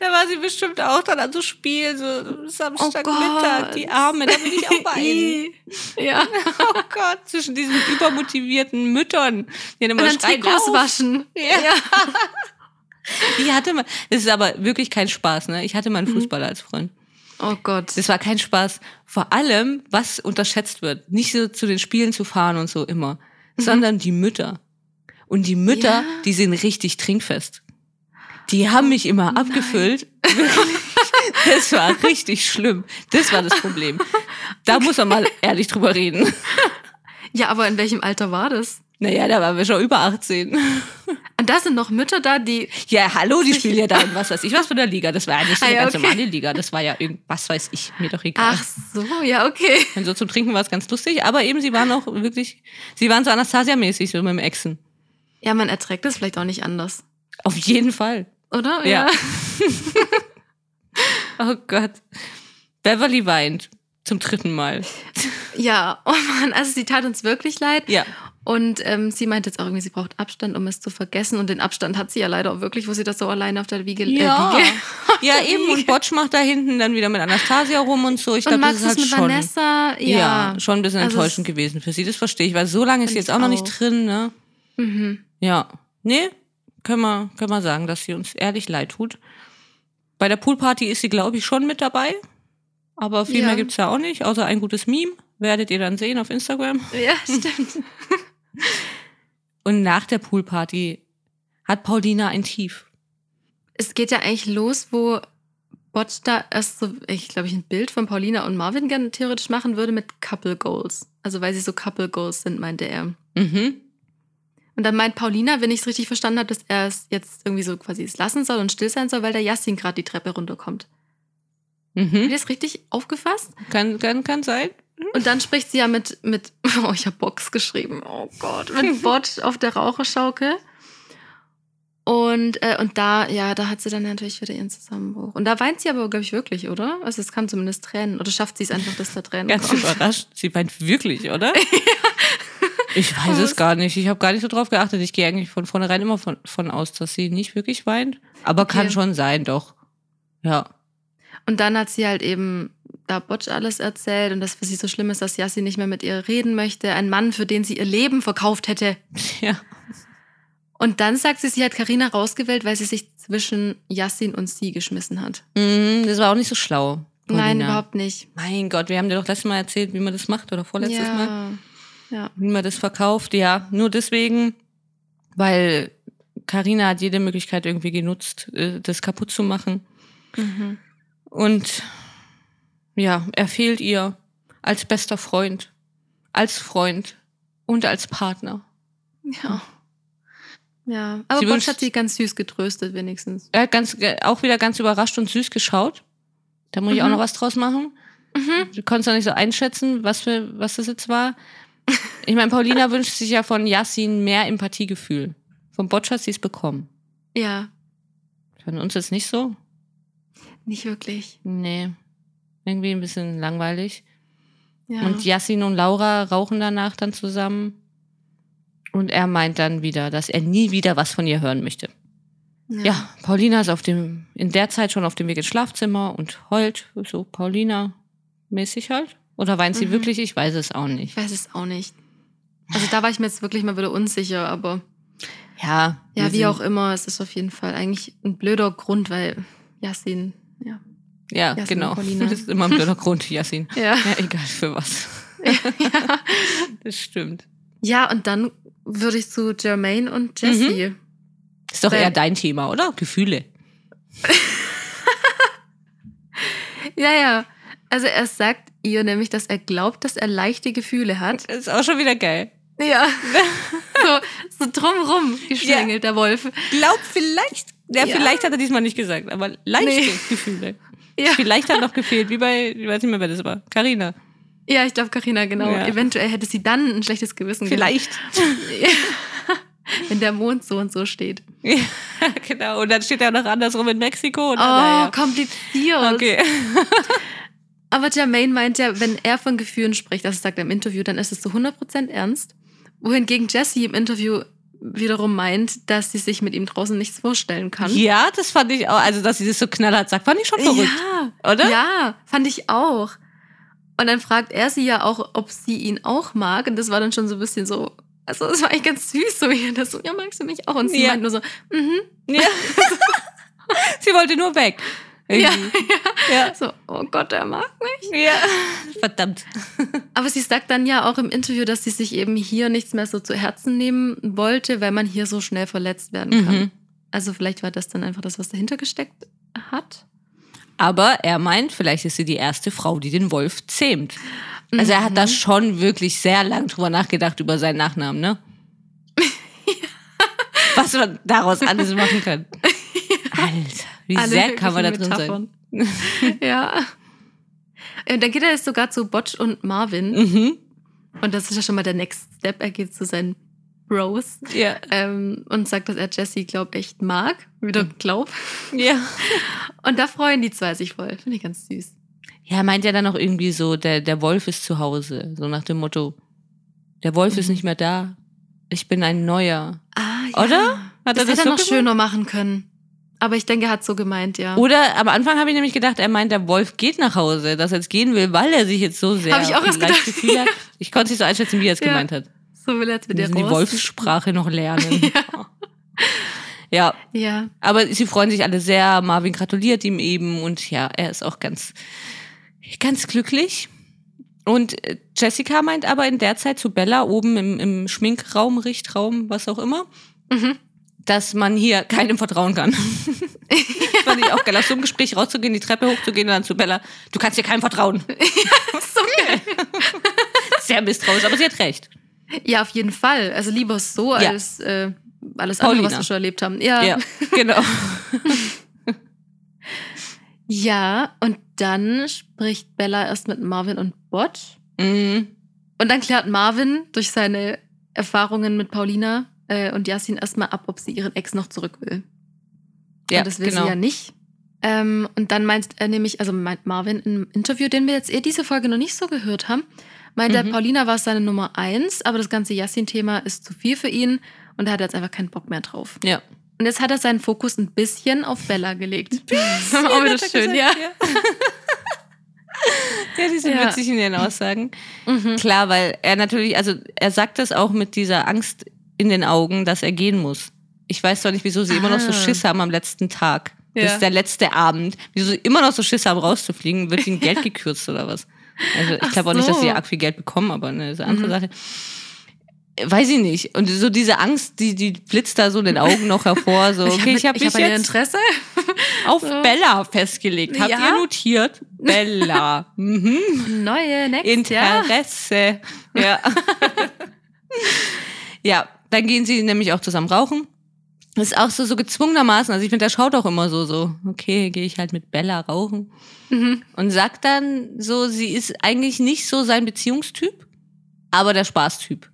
Da war sie bestimmt auch dann an so Spiel, so Samstagmittag, Gott. die Arme, da bin ich auch bei [laughs] I. ja. Oh Gott, zwischen diesen übermotivierten Müttern, die dann immer Und dann schreien, waschen. Ja. Ich hatte mal, das ist aber wirklich kein Spaß, ne? Ich hatte mal einen Fußballer als Freund. Oh Gott. Das war kein Spaß. Vor allem, was unterschätzt wird, nicht so zu den Spielen zu fahren und so immer, sondern die Mütter. Und die Mütter, Ja. die sind richtig trinkfest. Die haben mich immer abgefüllt. Wirklich. [laughs] Das war richtig schlimm. Das war das Problem. Da muss man mal ehrlich drüber reden. Ja, aber in welchem Alter war das? Naja, da waren wir schon über 18. Und da sind noch Mütter da, die. Ja, hallo, die spielen ja da in was weiß ich was für der Liga. Das war ja nicht Ah, eine ja, ganz okay. normale Liga. Das war ja irgend, was weiß ich, mir doch egal. Ach so, ja, okay. Und so zum Trinken war es ganz lustig, aber eben, sie waren auch wirklich, sie waren so Anastasia-mäßig, so mit dem Exen. Ja, man erträgt es vielleicht auch nicht anders. Auf jeden Fall. Oder? Ja. [laughs] Oh Gott. Beverly weint. Zum dritten Mal. Ja, oh Mann, also sie tat uns wirklich leid. Ja. Und ähm, sie meint jetzt auch irgendwie, sie braucht Abstand, um es zu vergessen. Und den Abstand hat sie ja leider auch wirklich, wo sie das so alleine auf der Wiege. Ja. Äh, Wiege. Ja, [laughs] eben. Und Wiege. Botsch macht da hinten dann wieder mit Anastasia rum und so. Ich Und glaube, Max das ist halt mit schon. Vanessa. Ja. Ja, schon ein bisschen Also enttäuschend es- gewesen für sie. Das verstehe ich, weil so lange ist sie jetzt ich auch noch nicht auch. drin, ne? Mhm. Ja. Nee, können wir, können wir sagen, dass sie uns ehrlich leid tut. Bei der Poolparty ist sie, glaube ich, schon mit dabei. Aber viel Ja. mehr gibt's da auch nicht, außer ein gutes Meme. Werdet ihr dann sehen auf Instagram. Ja, stimmt. [laughs] Und nach der Poolparty hat Paulina ein Tief. es geht ja eigentlich los, wo Botsch da erst so, ich glaube, ich ein Bild von Paulina und Marvin gerne theoretisch machen würde mit Couple Goals. Also weil sie so Couple Goals sind, meinte er. Mhm. Und dann meint Paulina, wenn ich es richtig verstanden habe, dass er es jetzt irgendwie so quasi es lassen soll und still sein soll, weil der Yassin gerade die Treppe runterkommt. Habt ihr Mhm. das richtig aufgefasst? Kann, kann, kann sein. [laughs] Und dann spricht sie ja mit, mit [laughs] oh, ich habe Box geschrieben, oh Gott, mit [laughs] Botsch auf der Raucherschaukel. Und, äh, und da, ja, da hat sie dann natürlich wieder ihren Zusammenbruch. Und da weint sie aber, glaube ich, wirklich, oder? Also es kam zumindest Tränen. Oder schafft sie es einfach, dass da Tränen Ganz kommen? überrascht. Sie weint wirklich, oder? Ich weiß es gar nicht. Ich habe gar nicht so drauf geachtet. Ich gehe eigentlich von vornherein immer von, von aus, dass sie nicht wirklich weint. Aber kann Okay. schon sein, doch. Ja. Und dann hat sie halt eben da Botsch alles erzählt und das für sie so schlimm ist, dass Yassin nicht mehr mit ihr reden möchte. Ein Mann, für den sie ihr Leben verkauft hätte. [laughs] Ja. Und dann sagt sie, sie hat Karina rausgewählt, weil sie sich zwischen Yassin und sie geschmissen hat. Mhm, das war auch nicht so schlau. Nein, Paulina. überhaupt nicht. Mein Gott, wir haben dir doch letztes Mal erzählt, wie man das macht oder vorletztes ja. Mal. Ja. Wie man das verkauft. Ja, nur deswegen, weil Karina hat jede Möglichkeit irgendwie genutzt, äh, das kaputt zu machen. Mhm. Und ja, er fehlt ihr als bester Freund, als Freund und als Partner. Ja. Ja. Aber Sie Botsch hat sie ganz süß getröstet, wenigstens. Er hat ganz, äh, auch wieder ganz überrascht und süß geschaut. Da muss ich auch Mhm. noch was draus machen. Mhm. Du konntest doch nicht so einschätzen, was, für, was das jetzt war. Ich meine, Paulina [laughs] wünscht sich ja von Yassin mehr Empathiegefühl. Von Botsch hat sie es bekommen. Ja. Von uns jetzt nicht so? Nicht wirklich. Nee. Irgendwie ein bisschen langweilig. Ja. Und Yassin und Laura rauchen danach dann zusammen. Und er meint dann wieder, dass er nie wieder was von ihr hören möchte. Ja, Paulina ist auf dem, in der Zeit schon auf dem Weg ins Schlafzimmer und heult, so Paulina-mäßig halt. Oder weint sie Mhm. wirklich? Ich weiß es auch Ich nicht. weiß es auch nicht. Also da war ich mir jetzt wirklich mal wieder unsicher, aber Ja. ja, wie auch immer, es ist auf jeden Fall eigentlich ein blöder Grund, weil Yassin, ja. Ja, Yassin genau. Paulina. [laughs] Das ist immer ein blöder Grund, Yassin. [laughs] Ja. Ja, egal für was. ja. [laughs] Das stimmt. ja, und dann würde ich zu Jermaine und Jessie. Ist doch Weil- eher dein Thema, oder? Gefühle. Ja, ja. Also er sagt ihr nämlich, dass er glaubt, dass er leichte Gefühle hat. Das ist auch schon wieder geil. Ja. so, so drumrum geschlängelt, der Wolf. Glaubt vielleicht, ja, Ja. vielleicht hat er diesmal nicht gesagt, aber leichte Nee. Gefühle. Ja, Vielleicht hat noch gefehlt, wie bei, ich weiß nicht mehr, wer das war. Carina. ja ich glaube, Karina genau. Ja. Eventuell hätte sie dann ein schlechtes Gewissen Vielleicht. [laughs] wenn der Mond so und so steht. Ja, [laughs] genau. Und dann steht er noch andersrum in Mexiko. Und Oh, naja. kompliziert. Okay. [laughs] Aber Jermaine meint ja, wenn er von Gefühlen spricht, das sagt er im Interview, dann ist es zu 100% ernst. Wohingegen Jessie im Interview wiederum meint, dass sie sich mit ihm draußen nichts vorstellen kann. Ja, das fand ich auch. Also, dass sie das so knallhart sagt, fand ich schon verrückt. Ja, Oder? Ja, fand ich auch. Und dann fragt er sie ja auch, ob sie ihn auch mag. Und das war dann schon so ein bisschen so, also das war eigentlich ganz süß, so wie er das so, ja, magst du mich auch? Und sie Ja. meint nur so, mhm. Ja. [laughs] sie wollte nur weg. Ja, Irgendwie. Ja. So, oh Gott, er mag mich. ja. Verdammt. Aber sie sagt dann ja auch im Interview, dass sie sich eben hier nichts mehr so zu Herzen nehmen wollte, weil man hier so schnell verletzt werden kann. Mhm. Also vielleicht war das dann einfach das, was dahinter gesteckt hat. Aber er meint, vielleicht ist sie die erste Frau, die den Wolf zähmt. Also er hat da schon wirklich sehr lang drüber nachgedacht über seinen Nachnamen, ne? [laughs] Was man daraus alles machen kann. [laughs] Alter, wie Alle sehr [laughs] kann man da drin möglichen sein? Metaphern. [laughs] ja. Und dann geht er jetzt sogar zu Botch und Marvin. Mhm. Und das ist ja schon mal der Next Step. Er geht zu seinen Bros Ja. ähm, und sagt, dass er Jesse, glaub, echt mag. Wieder glaub. Ja. [laughs] Und da freuen die zwei sich voll. Finde ich ganz süß. Ja, er meint ja dann auch irgendwie so, der, der Wolf ist zu Hause. So nach dem Motto, der Wolf ist nicht mehr da. Ich bin ein neuer. Ah, Oder? Hat das er das hätte er noch gesagt? schöner machen können. Aber ich denke, er hat so gemeint, ja. Oder am Anfang habe ich nämlich gedacht, er meint, der Wolf geht nach Hause, dass er jetzt gehen will, weil er sich jetzt so sehr Hab ich auch erst gedacht. gefühlt hat. [laughs] Ich konnte es nicht so einschätzen, wie er es Ja. gemeint hat. so will er jetzt mit Wir müssen die. Wolfssprache noch lernen. [laughs] [laughs] ja. Ja. aber sie freuen sich alle sehr. Marvin gratuliert ihm eben und ja, er ist auch ganz, ganz glücklich. Und äh, Jessica meint aber in der Zeit zu Bella oben im, im Schminkraum, Richtraum, was auch immer, Mhm. Dass man hier keinem vertrauen kann. das fand ich auch geil, aus so einem Gespräch rauszugehen, die Treppe hochzugehen und dann zu Bella, du kannst hier keinem vertrauen. [laughs] So geil. [laughs] Sehr misstrauisch, aber sie hat recht. Ja, auf jeden Fall. Also lieber so Ja. als äh, alles andere, Paulina. was wir schon erlebt haben. Ja. Ja, genau. [laughs] Ja, und dann spricht Bella erst mit Marvin und Bot. Mhm. Und dann klärt Marvin durch seine Erfahrungen mit Paulina äh, und Yasin erstmal ab, ob sie ihren Ex noch zurück will. Ja, und das will genau. sie ja nicht. Ähm, und dann meint er nämlich, also meint Marvin im Interview, den wir jetzt eh diese Folge noch nicht so gehört haben, meint er, Mhm. Paulina war seine Nummer eins, aber das ganze Yasin-Thema ist zu viel für ihn und er hat jetzt einfach keinen Bock mehr drauf. Ja. Und jetzt hat er seinen Fokus ein bisschen auf Bella gelegt. [laughs] Auch wieder hat er schön, gesagt, ja. Ja, die [laughs] sind Ja. witzig in ihren Aussagen. Mhm. Klar, weil er natürlich, also er sagt das auch mit dieser Angst in den Augen, dass er gehen muss. Ich weiß zwar nicht, wieso sie immer noch so Ah. Schiss haben am letzten Tag. Das Ja. ist der letzte Abend. Wieso sie immer noch so Schiss haben, rauszufliegen? Wird ihnen Geld [laughs] gekürzt oder was? Also ich glaube auch nicht, dass sie so. arg viel Geld bekommen, aber ne, das ist eine andere Mhm. Sache. Weiß ich nicht. Und so diese Angst, die, die blitzt da so in den Augen noch hervor. So, okay, ich habe ich mich hab ein jetzt Interesse. [laughs] auf So. Bella festgelegt. Habt Ja. ihr notiert? Bella. [laughs] mhm. Neue, next, ja. Interesse. Ja. ja, dann gehen sie nämlich auch zusammen rauchen. Das ist auch so, so gezwungenermaßen. Also ich finde, der schaut auch immer so, so, okay, gehe ich halt mit Bella rauchen. Mhm. Und sagt dann so, sie ist eigentlich nicht so sein Beziehungstyp, aber der Spaßtyp.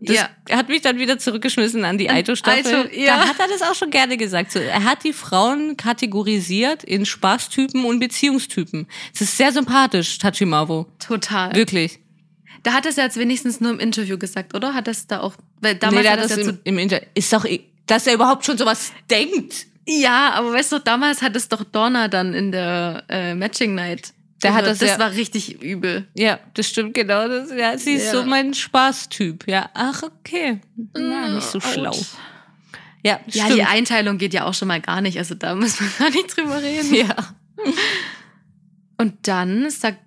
Das Ja. hat mich dann wieder zurückgeschmissen an die Aito-Staffel. Aito, ja. Da hat er das auch schon gerne gesagt. So, er hat die Frauen kategorisiert in Spaßtypen und Beziehungstypen. Es ist sehr sympathisch, Tachimavo. Total. Wirklich. Da hat er es ja jetzt wenigstens nur im Interview gesagt, oder? Hat es da auch, weil damals nee, hat er das es ja im, im Inter ist doch, dass er überhaupt schon sowas denkt. Ja, aber weißt du, damals hat es doch Donna dann in der äh, Matching Night. Der hat das das ja- war richtig übel. Ja, das stimmt genau. Das, ja, sie ist Ja. so mein Spaßtyp. Ja, ach, okay. Na, nicht so schlau. Ja, Ja, stimmt. die Einteilung geht ja auch schon mal gar nicht. Also da [laughs] muss man gar nicht drüber reden. ja. Und dann sagt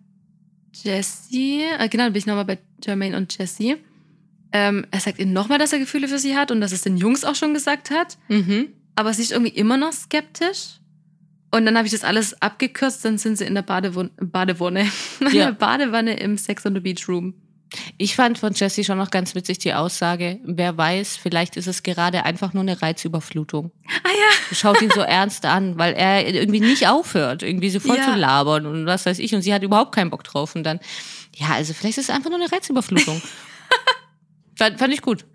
Jesse, äh, genau, dann bin ich nochmal bei Jermaine und Jesse. Ähm, er sagt ihnen nochmal, dass er Gefühle für sie hat und dass es den Jungs auch schon gesagt hat. Mhm. Aber sie ist irgendwie immer noch skeptisch. Und dann habe ich das alles abgekürzt, dann sind sie in der Badewanne, Badewanne, [laughs] in Ja. der Badewanne im Sex on the Beach Room. Ich fand von Jessie schon noch ganz witzig die Aussage, wer weiß, vielleicht ist es gerade einfach nur eine Reizüberflutung. Ah ja. Schaut ihn so ernst an, weil er irgendwie nicht aufhört, irgendwie so voll Ja. zu labern und was weiß ich. Und sie hat überhaupt keinen Bock drauf. Und dann, ja, also vielleicht ist es einfach nur eine Reizüberflutung. [laughs] fand, fand ich gut.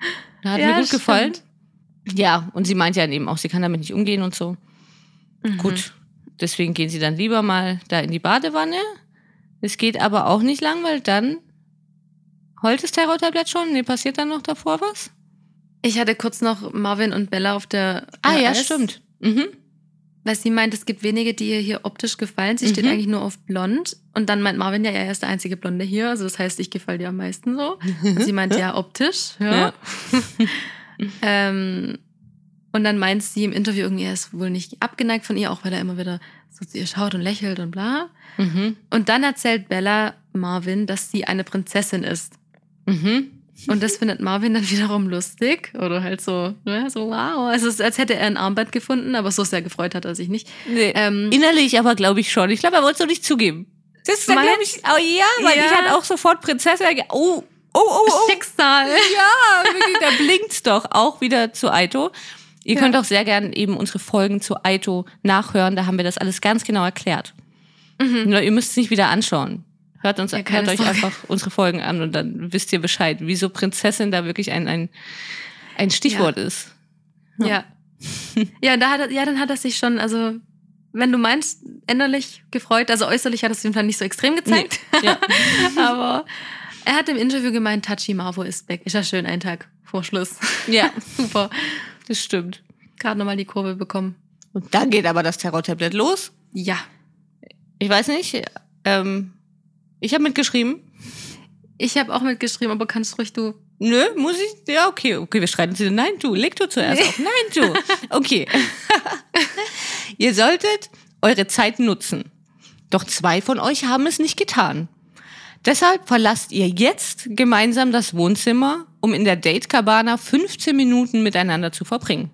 Hat Ja, mir gut gefallen. stimmt. Ja, und sie meint ja eben auch, sie kann damit nicht umgehen und so. Mhm. Gut, deswegen gehen sie dann lieber mal da in die Badewanne. Es geht aber auch nicht lang, weil dann heult das Terrortablett schon. Nee, passiert dann noch davor was? Ich hatte kurz noch Marvin und Bella auf der Ah ja, RS, stimmt. Mhm. Weil sie meint, es gibt wenige, die ihr hier optisch gefallen. Sie steht Mhm. eigentlich nur auf blond. Und dann meint Marvin ja, er ist der einzige Blonde hier. Also das heißt, ich gefalle dir am meisten so. Und sie meint [laughs] ja optisch. Ja. Ja. [laughs] ähm, und dann meint sie im Interview irgendwie, er ist wohl nicht abgeneigt von ihr, auch weil er immer wieder so zu ihr schaut und lächelt und bla. Mhm. Und dann erzählt Bella Marvin, dass sie eine Prinzessin ist. Mhm. Und das findet Marvin dann wiederum lustig. Oder halt so, ne, so wow. Also es ist, als hätte er ein Armband gefunden, aber so sehr gefreut hat er sich nicht. Nee. Ähm, Innerlich aber, glaube ich, schon. Ich glaube, er wollte es noch nicht zugeben. Das ist dann, glaube ich, oh ja, weil Ja. ich hatte auch sofort Prinzessin. Oh, oh, oh, oh. Schicksal. Ja, wirklich, da blinkt's doch auch wieder zu Aito. Ihr Ja. könnt auch sehr gerne eben unsere Folgen zu Aito nachhören. Da haben wir das alles ganz genau erklärt. Nur ihr müsst es nicht wieder anschauen. Hört uns, Ja, hört euch Sorge. einfach unsere Folgen an und dann wisst ihr Bescheid, wieso Prinzessin da wirklich ein, ein, ein Stichwort ist. Ja. Ja, da hat er, ja, dann hat er sich schon, also wenn du meinst, innerlich gefreut, also äußerlich hat er es jeden Fall nicht so extrem gezeigt. Ja. [laughs] Aber er hat im Interview gemeint, Tachi Marvo ist back. Ist ja schön, ein Tag vor Schluss. ja, [laughs] Super. das stimmt. Gerade nochmal die Kurve bekommen. Und dann geht aber das Terror-Tablet los. Ja. Ich weiß nicht, ähm, ich habe mitgeschrieben. Ich habe auch mitgeschrieben, aber kannst ruhig du. Nö, muss ich? Ja, okay. Okay, wir streiten uns wieder. Nein, du, leg du zuerst Nee. auf. [laughs] Nein, du. Okay. [laughs] Ihr solltet eure Zeit nutzen. Doch zwei von euch haben es nicht getan. Deshalb verlasst ihr jetzt gemeinsam das Wohnzimmer, um in der Date Cabana 15 Minuten miteinander zu verbringen.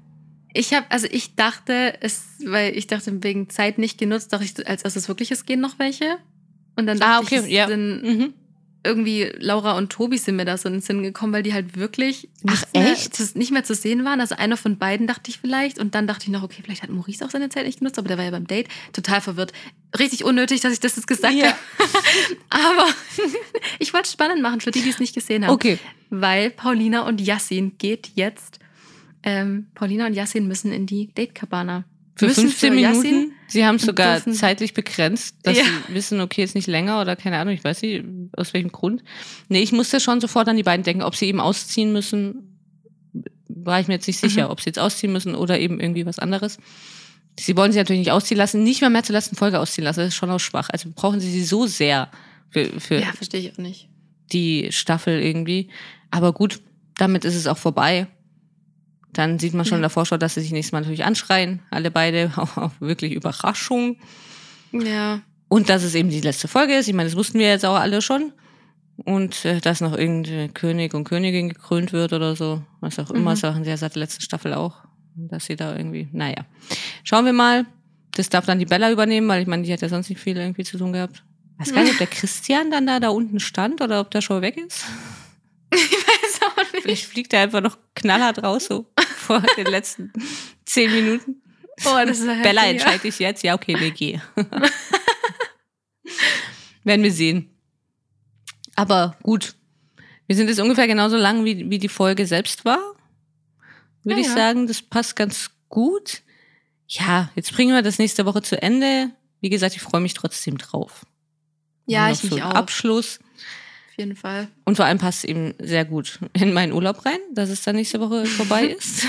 Ich habe, also ich dachte, es, weil ich dachte, wegen Zeit nicht genutzt, dachte ich, als erstes wirklich, es gehen noch welche. Und dann dachte Ah, okay, ich, ja. sind Mhm. irgendwie Laura und Tobi sind mir da so in den Sinn gekommen, weil die halt wirklich Ach, nicht, mehr, echt? zu, nicht mehr zu sehen waren. Also einer von beiden dachte ich vielleicht. Und dann dachte ich noch, okay, vielleicht hat Maurice auch seine Zeit nicht genutzt, aber der war ja beim Date total verwirrt. Richtig unnötig, dass ich das jetzt gesagt Ja. habe. [laughs] aber [laughs] ich wollte es spannend machen für die, die es nicht gesehen haben. Okay. Weil Paulina und Yassin geht jetzt. Ähm, Paulina und Yassin müssen in die Date-Cabana. Für Müssen 15 für Minuten. Yassin Sie haben es sogar dürfen- zeitlich begrenzt, dass Ja. sie wissen, okay, ist nicht länger oder keine Ahnung, ich weiß nicht, aus welchem Grund. Nee, ich musste schon sofort an die beiden denken, ob sie eben ausziehen müssen, war ich mir jetzt nicht sicher, Mhm. ob sie jetzt ausziehen müssen oder eben irgendwie was anderes. Sie wollen sie natürlich nicht ausziehen lassen, nicht mal mehr zur letzten Folge ausziehen lassen, das ist schon auch schwach. Also brauchen sie sie so sehr für, für Ja, verstehe ich auch nicht. die Staffel irgendwie. Aber gut, damit ist es auch vorbei. Dann sieht man schon in der Vorschau, dass sie sich nächstes Mal natürlich anschreien. Alle beide. [laughs] Auch wirklich Überraschung. Ja. Und dass es eben die letzte Folge ist. Ich meine, das wussten wir jetzt auch alle schon. Und äh, dass noch irgendein König und Königin gekrönt wird oder so. Was auch immer. Mhm. Das machen sie ja seit der letzten Staffel auch. Dass sie da irgendwie, naja. Schauen wir mal. Das darf dann die Bella übernehmen, weil ich meine, die hat ja sonst nicht viel irgendwie zu tun gehabt. Ich weiß gar nicht, ob der Christian dann da, da unten stand oder ob der schon weg ist. [laughs] Ich weiß auch nicht. Vielleicht fliegt er einfach noch knallhart raus, so vor den letzten zehn Minuten. Oh, das ist ja Bella, entscheide ich jetzt? Ja, okay, geh. [laughs] Werden wir sehen. Aber gut. Wir sind jetzt ungefähr genauso lang, wie, wie die Folge selbst war. Würde Ja, ich ja. sagen, das passt ganz gut. Ja, jetzt bringen wir das nächste Woche zu Ende. Wie gesagt, ich freue mich trotzdem drauf. Ja, ich so mich auch. Abschluss. Jeden Fall. Und vor allem passt eben sehr gut in meinen Urlaub rein, dass es dann nächste Woche vorbei [laughs] ist.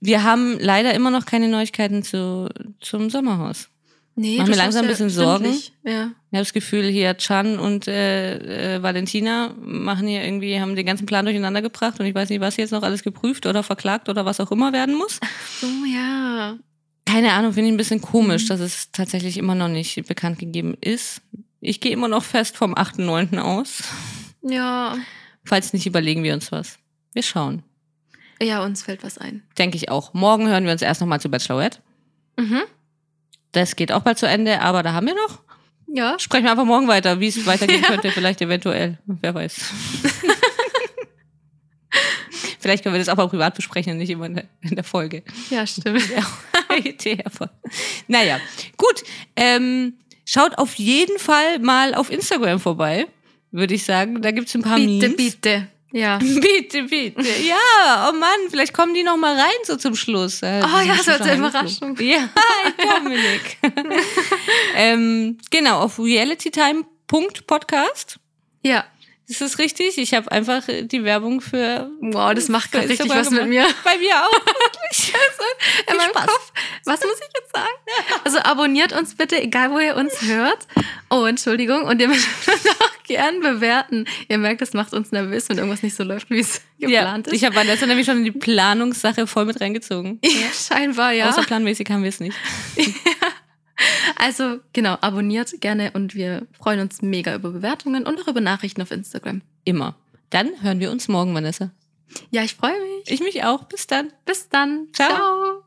Wir haben leider immer noch keine Neuigkeiten zu, zum Sommerhaus. Nee, Mach du mir schaust langsam ein bisschen Sorgen. Ja. Ich habe das Gefühl, hier Chan und äh, äh, Valentina machen hier irgendwie, haben den ganzen Plan durcheinander gebracht und ich weiß nicht, was jetzt noch alles geprüft oder verklagt oder was auch immer werden muss. So, ja. Keine Ahnung, finde ich ein bisschen komisch, Mhm. dass es tatsächlich immer noch nicht bekannt gegeben ist. Ich gehe immer noch fest vom 8.9. aus. Ja. Falls nicht, überlegen wir uns was. Wir schauen. Ja, uns fällt was ein. Denke ich auch. Morgen hören wir uns erst nochmal zu Bachelorette. Mhm. Das geht auch bald zu Ende, aber da haben wir noch. Ja. Sprechen wir einfach morgen weiter, wie es [laughs] weitergehen Ja. könnte, vielleicht eventuell. Wer weiß. [laughs] vielleicht können wir das auch mal privat besprechen und nicht immer in der, in der Folge. Ja, stimmt. [laughs] Idee hervor. Naja, gut. Ähm, schaut auf jeden Fall mal auf Instagram vorbei, würde ich sagen. Da gibt's ein paar Bitte, Memes. bitte. Ja. [laughs] Bitte, bitte. Ja, oh Mann, vielleicht kommen die noch mal rein so zum Schluss. Äh, Oh ja, so als. Überraschung. Ja, Dominik. [laughs] [laughs] ähm, genau, auf realitytime.podcast. Ja. Ist das richtig? Ich habe einfach äh, die Werbung für Wow, das macht gerade richtig was mit gemacht. mir. Bei mir auch. [laughs] Wirklich. In meinem Spaß. Kopf. Was muss ich jetzt sagen? Also abonniert uns bitte, egal wo ihr uns hört. Oh, Entschuldigung. Und ihr müsst [laughs] uns auch gern bewerten. Ihr merkt, das macht uns nervös, wenn irgendwas nicht so läuft, wie es Ja, geplant ist. ich habe Vanessa nämlich schon in die Planungssache voll mit reingezogen. Ja, scheinbar, ja. Außerplanmäßig haben wir es nicht. [laughs] Also genau, abonniert gerne und wir freuen uns mega über Bewertungen und auch über Nachrichten auf Instagram. Immer. Dann hören wir uns morgen, Vanessa. Ja, ich freue mich. Ich mich auch. Bis dann. Bis dann. Ciao. Ciao.